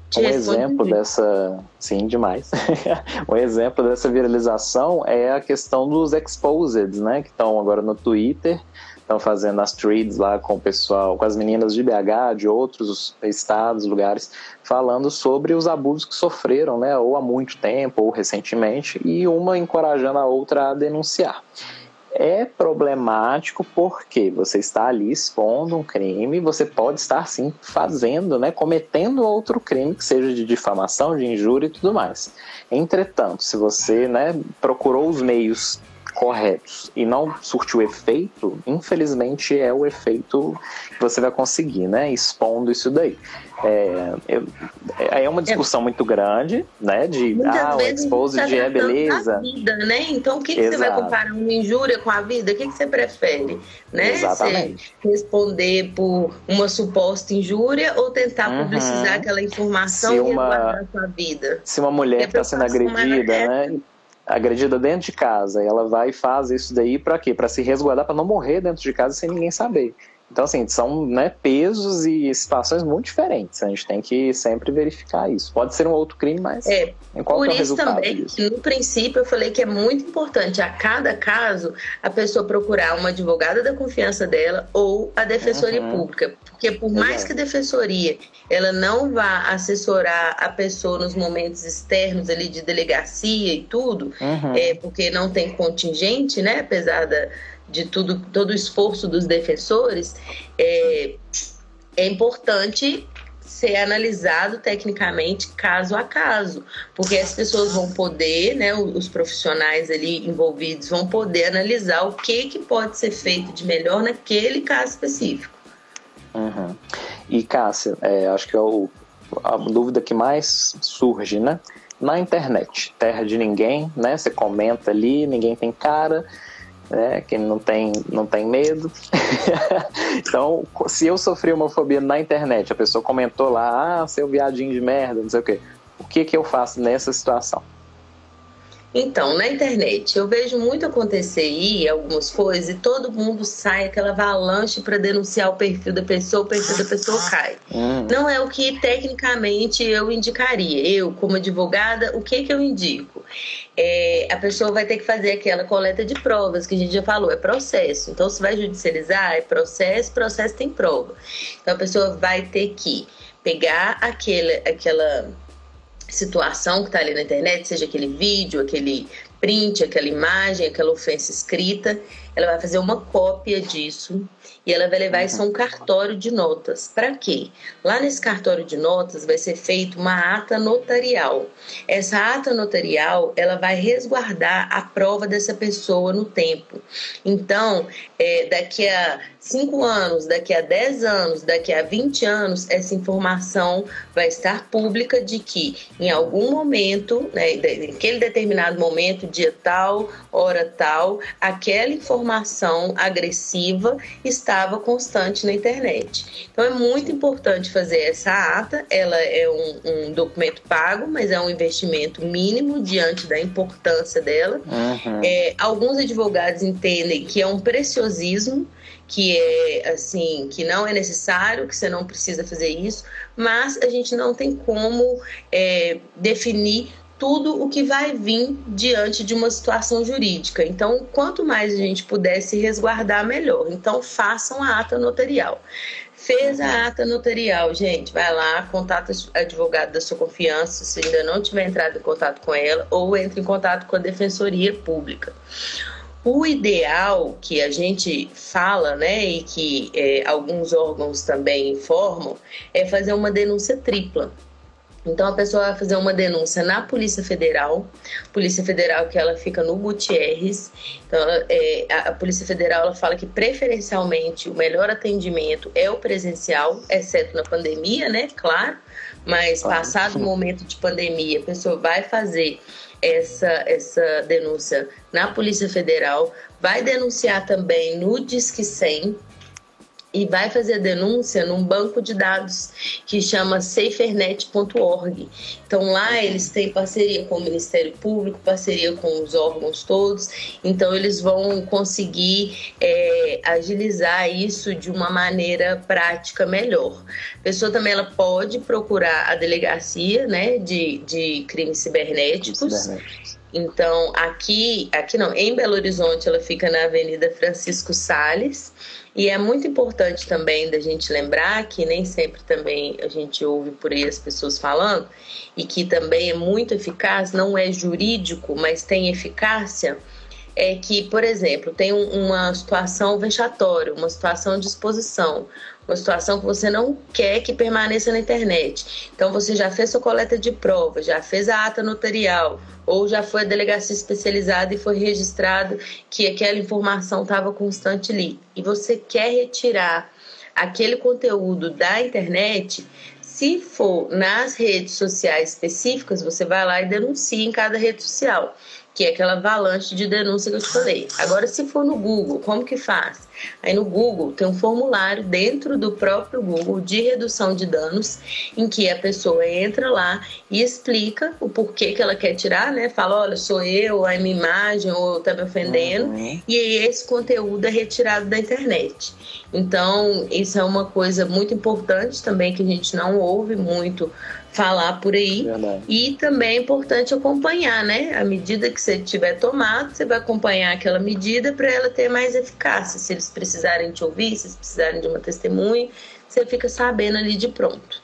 Te um exemplo dessa, sim, demais. um exemplo dessa viralização é a questão dos exposed, né? Que estão agora no Twitter estão fazendo as trades lá com o pessoal, com as meninas de BH, de outros estados, lugares, falando sobre os abusos que sofreram, né, ou há muito tempo, ou recentemente, e uma encorajando a outra a denunciar. É problemático porque você está ali expondo um crime, você pode estar sim fazendo, né, cometendo outro crime que seja de difamação, de injúria e tudo mais. Entretanto, se você, né, procurou os meios corretos e não surtiu efeito, infelizmente é o efeito que você vai conseguir, né? Expondo isso daí. É, é, é uma discussão é. muito grande, né? De Muitas ah, o exposed tá é beleza. Vida, né? Então, o que, que você vai comparar uma injúria com a vida? O que, que você prefere? Né? Exatamente. Você responder por uma suposta injúria ou tentar uhum. publicizar aquela informação se e uma, a sua vida? Se uma mulher está sendo agredida, né? Agredida dentro de casa, e ela vai e faz isso daí para quê? Para se resguardar, para não morrer dentro de casa sem ninguém saber. Então, assim, são né, pesos e situações muito diferentes. A gente tem que sempre verificar isso. Pode ser um outro crime, mas é, em qual por é o isso resultado também, disso? no princípio, eu falei que é muito importante a cada caso a pessoa procurar uma advogada da confiança dela ou a defensoria uhum. pública. Porque por Exato. mais que a defensoria ela não vá assessorar a pessoa nos momentos externos ali de delegacia e tudo, uhum. é, porque não tem contingente, né? Apesar da de tudo, todo o esforço dos defensores, é, é importante ser analisado tecnicamente caso a caso, porque as pessoas vão poder, né, os profissionais ali envolvidos vão poder analisar o que, que pode ser feito de melhor naquele caso específico. Uhum. E Cássia, é, acho que é o, a dúvida que mais surge, né? Na internet, terra de ninguém, né? Você comenta ali, ninguém tem cara, né? Quem não tem, não tem medo. então, se eu sofri homofobia na internet, a pessoa comentou lá, ah, seu viadinho de merda, não sei o quê. O que, que eu faço nessa situação? Então, na internet, eu vejo muito acontecer aí algumas coisas e todo mundo sai aquela avalanche para denunciar o perfil da pessoa, o perfil da pessoa cai. Hum. Não é o que tecnicamente eu indicaria. Eu, como advogada, o que, que eu indico? É, a pessoa vai ter que fazer aquela coleta de provas que a gente já falou, é processo. Então, se vai judicializar, é processo, processo tem prova. Então, a pessoa vai ter que pegar aquele, aquela situação que está ali na internet, seja aquele vídeo, aquele print, aquela imagem, aquela ofensa escrita, ela vai fazer uma cópia disso e ela vai levar isso a um cartório de notas. Para quê? Lá nesse cartório de notas vai ser feita uma ata notarial. Essa ata notarial ela vai resguardar a prova dessa pessoa no tempo. Então, é, daqui a 5 anos, daqui a 10 anos, daqui a 20 anos, essa informação vai estar pública de que em algum momento, né, naquele determinado momento, dia tal, hora tal, aquela informação agressiva estava constante na internet. Então é muito importante fazer essa ata, ela é um, um documento pago, mas é um investimento mínimo diante da importância dela. Uhum. É, alguns advogados entendem que é um preciosismo que é assim, que não é necessário, que você não precisa fazer isso, mas a gente não tem como é, definir tudo o que vai vir diante de uma situação jurídica. Então, quanto mais a gente puder se resguardar, melhor. Então, façam a ata notarial. Fez a ata notarial, gente, vai lá, contata a advogado da sua confiança, se ainda não tiver entrado em contato com ela, ou entre em contato com a Defensoria Pública. O ideal que a gente fala, né, e que é, alguns órgãos também informam, é fazer uma denúncia tripla. Então a pessoa vai fazer uma denúncia na Polícia Federal, Polícia Federal que ela fica no Gutierrez. Então é, a, Polícia Federal ela fala que preferencialmente o melhor atendimento é o presencial, exceto na pandemia, né? Claro. Mas passado o momento de pandemia, a pessoa vai fazer essa, essa denúncia na Polícia Federal, vai denunciar também no Disque 100, e vai fazer a denúncia num banco de dados que chama safernet.org. Então lá eles têm parceria com o Ministério Público, parceria com os órgãos todos, então eles vão conseguir é, agilizar isso de uma maneira prática melhor. A pessoa também ela pode procurar a delegacia né, de, de crimes cibernéticos. cibernéticos. Então, aqui, aqui não, em Belo Horizonte, ela fica na Avenida Francisco Sales. E é muito importante também da gente lembrar que nem sempre também a gente ouve por aí as pessoas falando, e que também é muito eficaz, não é jurídico, mas tem eficácia, é que, por exemplo, tem uma situação vexatória, uma situação de exposição, uma situação que você não quer que permaneça na internet. Então você já fez sua coleta de prova, já fez a ata notarial, ou já foi a delegacia especializada e foi registrado que aquela informação estava constante ali. E você quer retirar aquele conteúdo da internet, se for nas redes sociais específicas, você vai lá e denuncia em cada rede social que é aquela avalanche de denúncia que eu te falei. Agora, se for no Google, como que faz? Aí no Google tem um formulário dentro do próprio Google de redução de danos, em que a pessoa entra lá e explica o porquê que ela quer tirar, né? Fala, olha, sou eu, a minha imagem, ou tá me ofendendo. Uhum. E esse conteúdo é retirado da internet. Então, isso é uma coisa muito importante também que a gente não ouve muito falar por aí. Verdade. E também é importante acompanhar, né? À medida que você tiver tomado, você vai acompanhar aquela medida para ela ter mais eficácia. Se eles precisarem te ouvir, se eles precisarem de uma testemunha, você fica sabendo ali de pronto.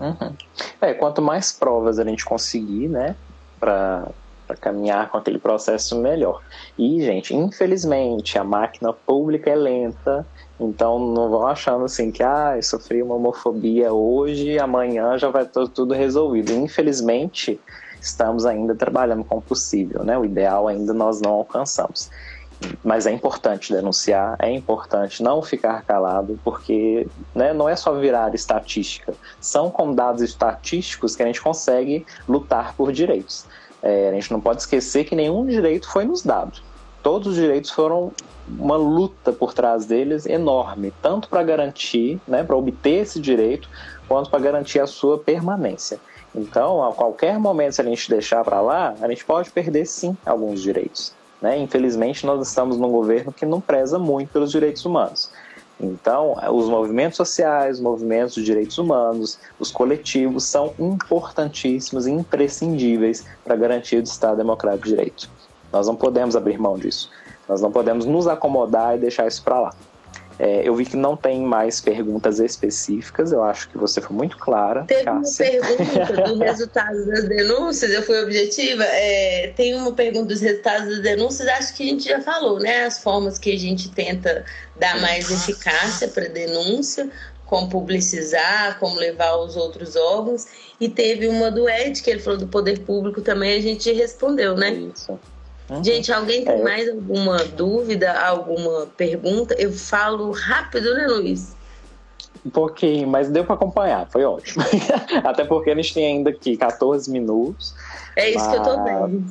Uhum. É, quanto mais provas a gente conseguir, né, para caminhar com aquele processo, melhor. E, gente, infelizmente, a máquina pública é lenta então não vão achando assim que ah, eu sofri uma homofobia hoje, amanhã já vai estar tudo resolvido. Infelizmente, estamos ainda trabalhando com o possível, né? O ideal ainda nós não alcançamos. Mas é importante denunciar, é importante não ficar calado, porque né, não é só virar estatística. São com dados estatísticos que a gente consegue lutar por direitos. É, a gente não pode esquecer que nenhum direito foi nos dado todos os direitos foram uma luta por trás deles enorme, tanto para garantir, né, para obter esse direito, quanto para garantir a sua permanência. Então, a qualquer momento, se a gente deixar para lá, a gente pode perder sim alguns direitos. Né? Infelizmente, nós estamos num governo que não preza muito pelos direitos humanos. Então, os movimentos sociais, os movimentos de direitos humanos, os coletivos são importantíssimos e imprescindíveis para garantir o Estado Democrático de Direito. Nós não podemos abrir mão disso. Nós não podemos nos acomodar e deixar isso para lá. É, eu vi que não tem mais perguntas específicas, eu acho que você foi muito clara. Teve Cássia. uma pergunta do resultado das denúncias, eu fui objetiva. É, tem uma pergunta dos resultados das denúncias, acho que a gente já falou, né? As formas que a gente tenta dar mais eficácia para denúncia, como publicizar, como levar aos outros órgãos. E teve uma do Ed, que ele falou do poder público também, a gente respondeu, né? Isso. Uhum. Gente, alguém tem é. mais alguma dúvida, alguma pergunta? Eu falo rápido, né, Luiz? Um pouquinho, mas deu para acompanhar, foi ótimo. Até porque a gente tem ainda aqui 14 minutos. É isso que eu tô vendo.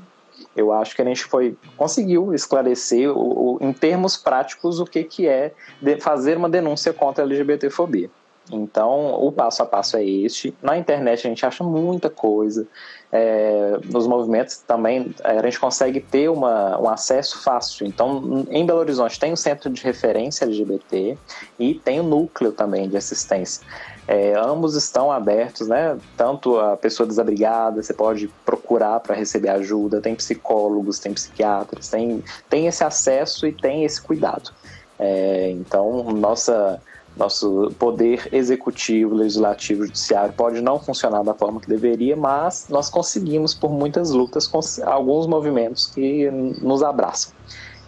Eu acho que a gente foi conseguiu esclarecer o, o, em termos práticos o que, que é fazer uma denúncia contra a LGBTfobia. Então, o passo a passo é este. Na internet a gente acha muita coisa. É, nos movimentos também é, a gente consegue ter uma, um acesso fácil. Então, em Belo Horizonte tem o centro de referência LGBT e tem o núcleo também de assistência. É, ambos estão abertos, né? Tanto a pessoa desabrigada, você pode procurar para receber ajuda, tem psicólogos, tem psiquiatras, tem, tem esse acesso e tem esse cuidado. É, então, nossa nosso poder executivo, legislativo, judiciário pode não funcionar da forma que deveria, mas nós conseguimos, por muitas lutas, alguns movimentos que nos abraçam.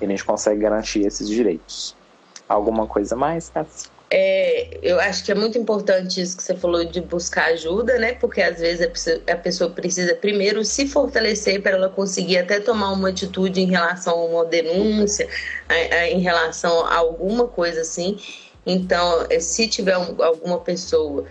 E a gente consegue garantir esses direitos. Alguma coisa mais, Cássio? é, eu acho que é muito importante isso que você falou de buscar ajuda, né? Porque às vezes a pessoa precisa primeiro se fortalecer para ela conseguir até tomar uma atitude em relação a uma denúncia, em relação a alguma coisa assim. Então, se tiver alguma pessoa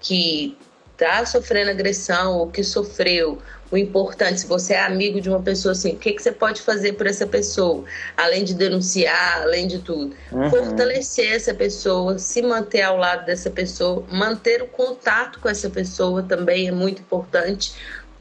que está sofrendo agressão ou que sofreu, o importante, se você é amigo de uma pessoa assim, o que, que você pode fazer por essa pessoa? Além de denunciar, além de tudo. Uhum. Fortalecer essa pessoa, se manter ao lado dessa pessoa, manter o contato com essa pessoa também é muito importante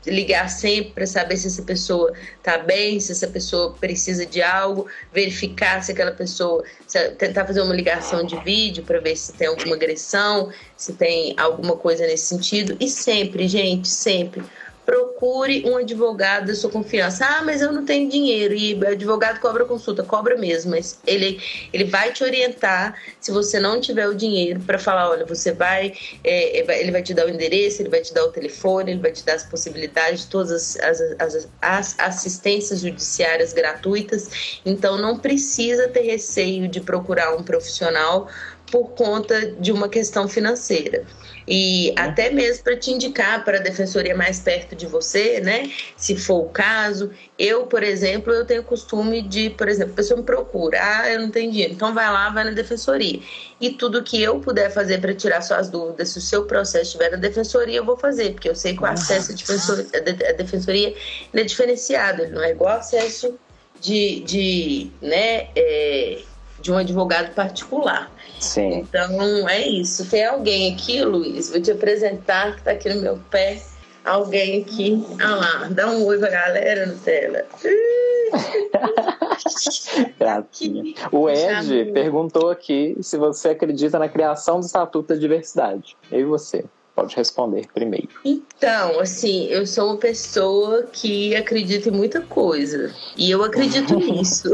ligar sempre para saber se essa pessoa está bem, se essa pessoa precisa de algo, verificar se aquela pessoa, se, tentar fazer uma ligação de vídeo para ver se tem alguma agressão, se tem alguma coisa nesse sentido. E sempre, gente, sempre procure um advogado da sua confiança. Ah, mas eu não tenho dinheiro e o advogado cobra consulta, cobra mesmo, mas ele, ele vai te orientar se você não tiver o dinheiro para falar, olha, você vai, é, é ele vai te dar o endereço, ele vai te dar o telefone, ele vai te dar as possibilidades, todas as, as, as assistências judiciárias gratuitas. Então não precisa ter receio de procurar um profissional por conta de uma questão financeira. E uhum. até mesmo para te indicar para a defensoria mais perto de você, né? Se for o caso. Eu, por exemplo, eu tenho costume de, por exemplo, a pessoa me procura, ah, eu não tenho dinheiro, então vai lá, vai na defensoria. E tudo que eu puder fazer para tirar suas dúvidas, se o seu processo estiver na defensoria, eu vou fazer, porque eu sei que o acesso à defensoria, à defensoria é diferenciado, ele não é igual acesso de, de né, é, de um advogado particular. Sim. Então é isso. Tem alguém aqui, Luiz, vou te apresentar, que está aqui no meu pé. Alguém aqui. Ah lá, dá um oi pra galera no tela. Gracinha. O Ed perguntou aqui se você acredita na criação do Estatuto da Diversidade. Eu e você. Pode responder primeiro. Então, assim, eu sou uma pessoa que acredita em muita coisa. E eu acredito nisso.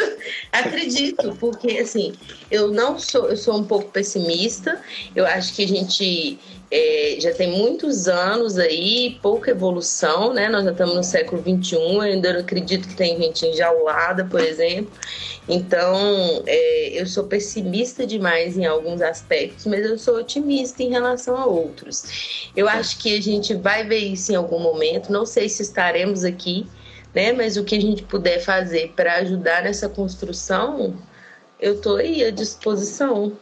acredito, porque assim, eu não sou, eu sou um pouco pessimista. Eu acho que a gente é, já tem muitos anos aí, pouca evolução, né? Nós já estamos no século XXI, eu ainda acredito que tem gente enjaulada, por exemplo. Então, é, eu sou pessimista demais em alguns aspectos, mas eu sou otimista em relação a outros. Eu acho que a gente vai ver isso em algum momento, não sei se estaremos aqui, né? Mas o que a gente puder fazer para ajudar nessa construção, eu estou aí à disposição.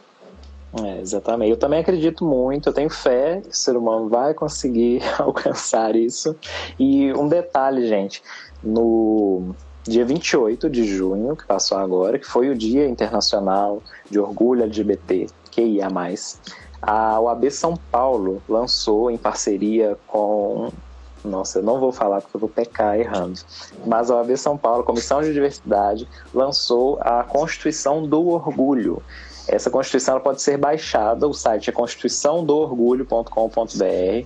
É, exatamente. Eu também acredito muito, eu tenho fé que o ser humano vai conseguir alcançar isso. E um detalhe, gente, no dia 28 de junho, que passou agora, que foi o Dia Internacional de Orgulho LGBT, QIA+, a OAB São Paulo lançou em parceria com nossa, eu não vou falar porque eu vou pecar errando. Mas a OAB São Paulo, Comissão de Diversidade, lançou a Constituição do Orgulho, essa Constituição pode ser baixada, o site é constituiçãodoorgulho.com.br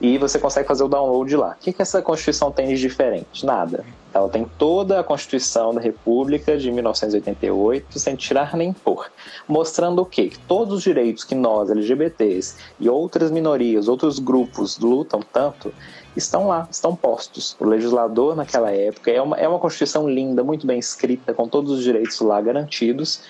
e você consegue fazer o download lá. O que, que essa Constituição tem de diferente? Nada. Ela tem toda a Constituição da República de 1988, sem tirar nem pôr. Mostrando o quê? Que todos os direitos que nós, LGBTs e outras minorias, outros grupos lutam tanto, estão lá, estão postos. O legislador naquela época é uma, é uma Constituição linda, muito bem escrita, com todos os direitos lá garantidos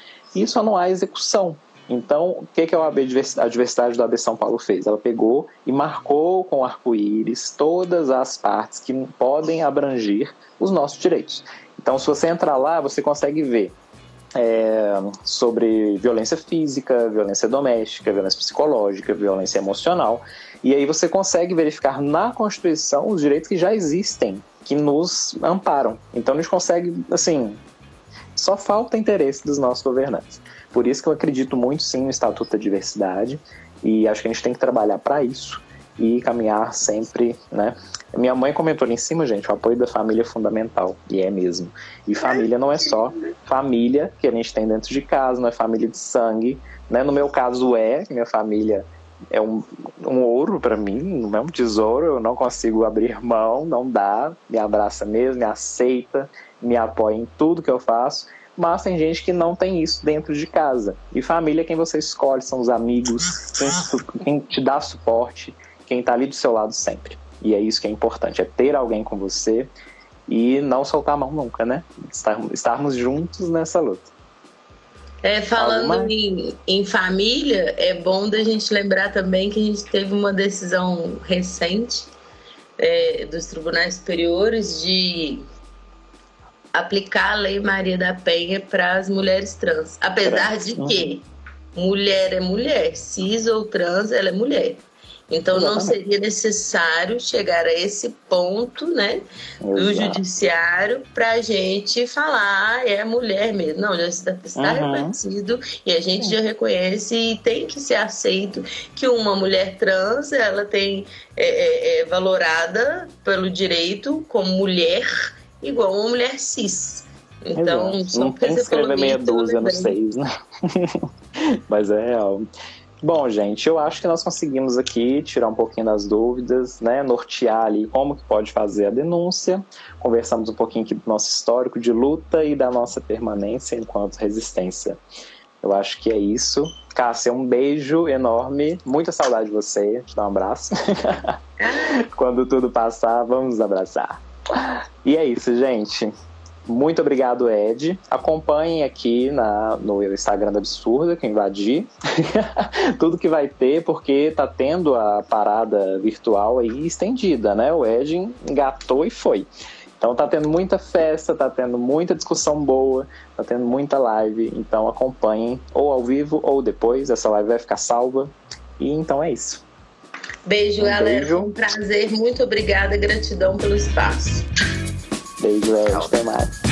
só não há execução. Então, o que, que a OAB a Diversidade da AB São Paulo fez? Ela pegou e marcou com arco-íris todas as partes que podem abranger os nossos direitos. Então, se você entrar lá, você consegue ver é, sobre violência física, violência doméstica, violência psicológica, violência emocional. E aí você consegue verificar na Constituição os direitos que já existem, que nos amparam. Então a gente consegue, assim, só falta interesse dos nossos governantes. Por isso que eu acredito muito sim no Estatuto da Diversidade e acho que a gente tem que trabalhar para isso e caminhar sempre, né? Minha mãe comentou ali em cima, gente, o apoio da família é fundamental, e é mesmo. E família não é só família que a gente tem dentro de casa, não é família de sangue, né? No meu caso é, minha família é um, um ouro para mim, não é um tesouro, eu não consigo abrir mão, não dá, me abraça mesmo, me aceita, me apoia em tudo que eu faço, mas tem gente que não tem isso dentro de casa. E família é quem você escolhe, são os amigos, quem, quem te dá suporte, quem está ali do seu lado sempre. E é isso que é importante, é ter alguém com você e não soltar a mão nunca, né? Estar, estarmos juntos nessa luta. É, falando Alguma... em, em família, é bom da gente lembrar também que a gente teve uma decisão recente é, dos tribunais superiores de aplicar a Lei Maria da Penha para as mulheres trans. Apesar de que mulher é mulher, cis ou trans, ela é mulher. Então Exatamente. não seria necessário chegar a esse ponto, né, do Exato. judiciário para a gente falar ah, é mulher mesmo. Não, já está, está uhum. reconhecido e a gente já reconhece e tem que ser aceito que uma mulher trans ela tem é, é, é valorada pelo direito como mulher igual uma mulher cis. Então, Exato. só não tem escrever meia dúzia no seis, né? Mas é real. Bom, gente, eu acho que nós conseguimos aqui tirar um pouquinho das dúvidas, né, nortear ali como que pode fazer a denúncia. Conversamos um pouquinho aqui do nosso histórico de luta e da nossa permanência enquanto resistência. Eu acho que é isso. Cássia, um beijo enorme. Muita saudade de você. Te dar um abraço. Quando tudo passar, vamos abraçar. E é isso, gente. Muito obrigado, Ed. Acompanhem aqui na, no Instagram da Absurda, que invadir. Tudo que vai ter, porque tá tendo a parada virtual aí estendida, né? O Ed engatou e foi. Então tá tendo muita festa, tá tendo muita discussão boa, tá tendo muita live. Então acompanhem, ou ao vivo ou depois. Essa live vai ficar salva. E então é isso. Beijo, um galera. Beijo. Um prazer. Muito obrigada. Gratidão pelo espaço. Beijo, Ed. Até mais.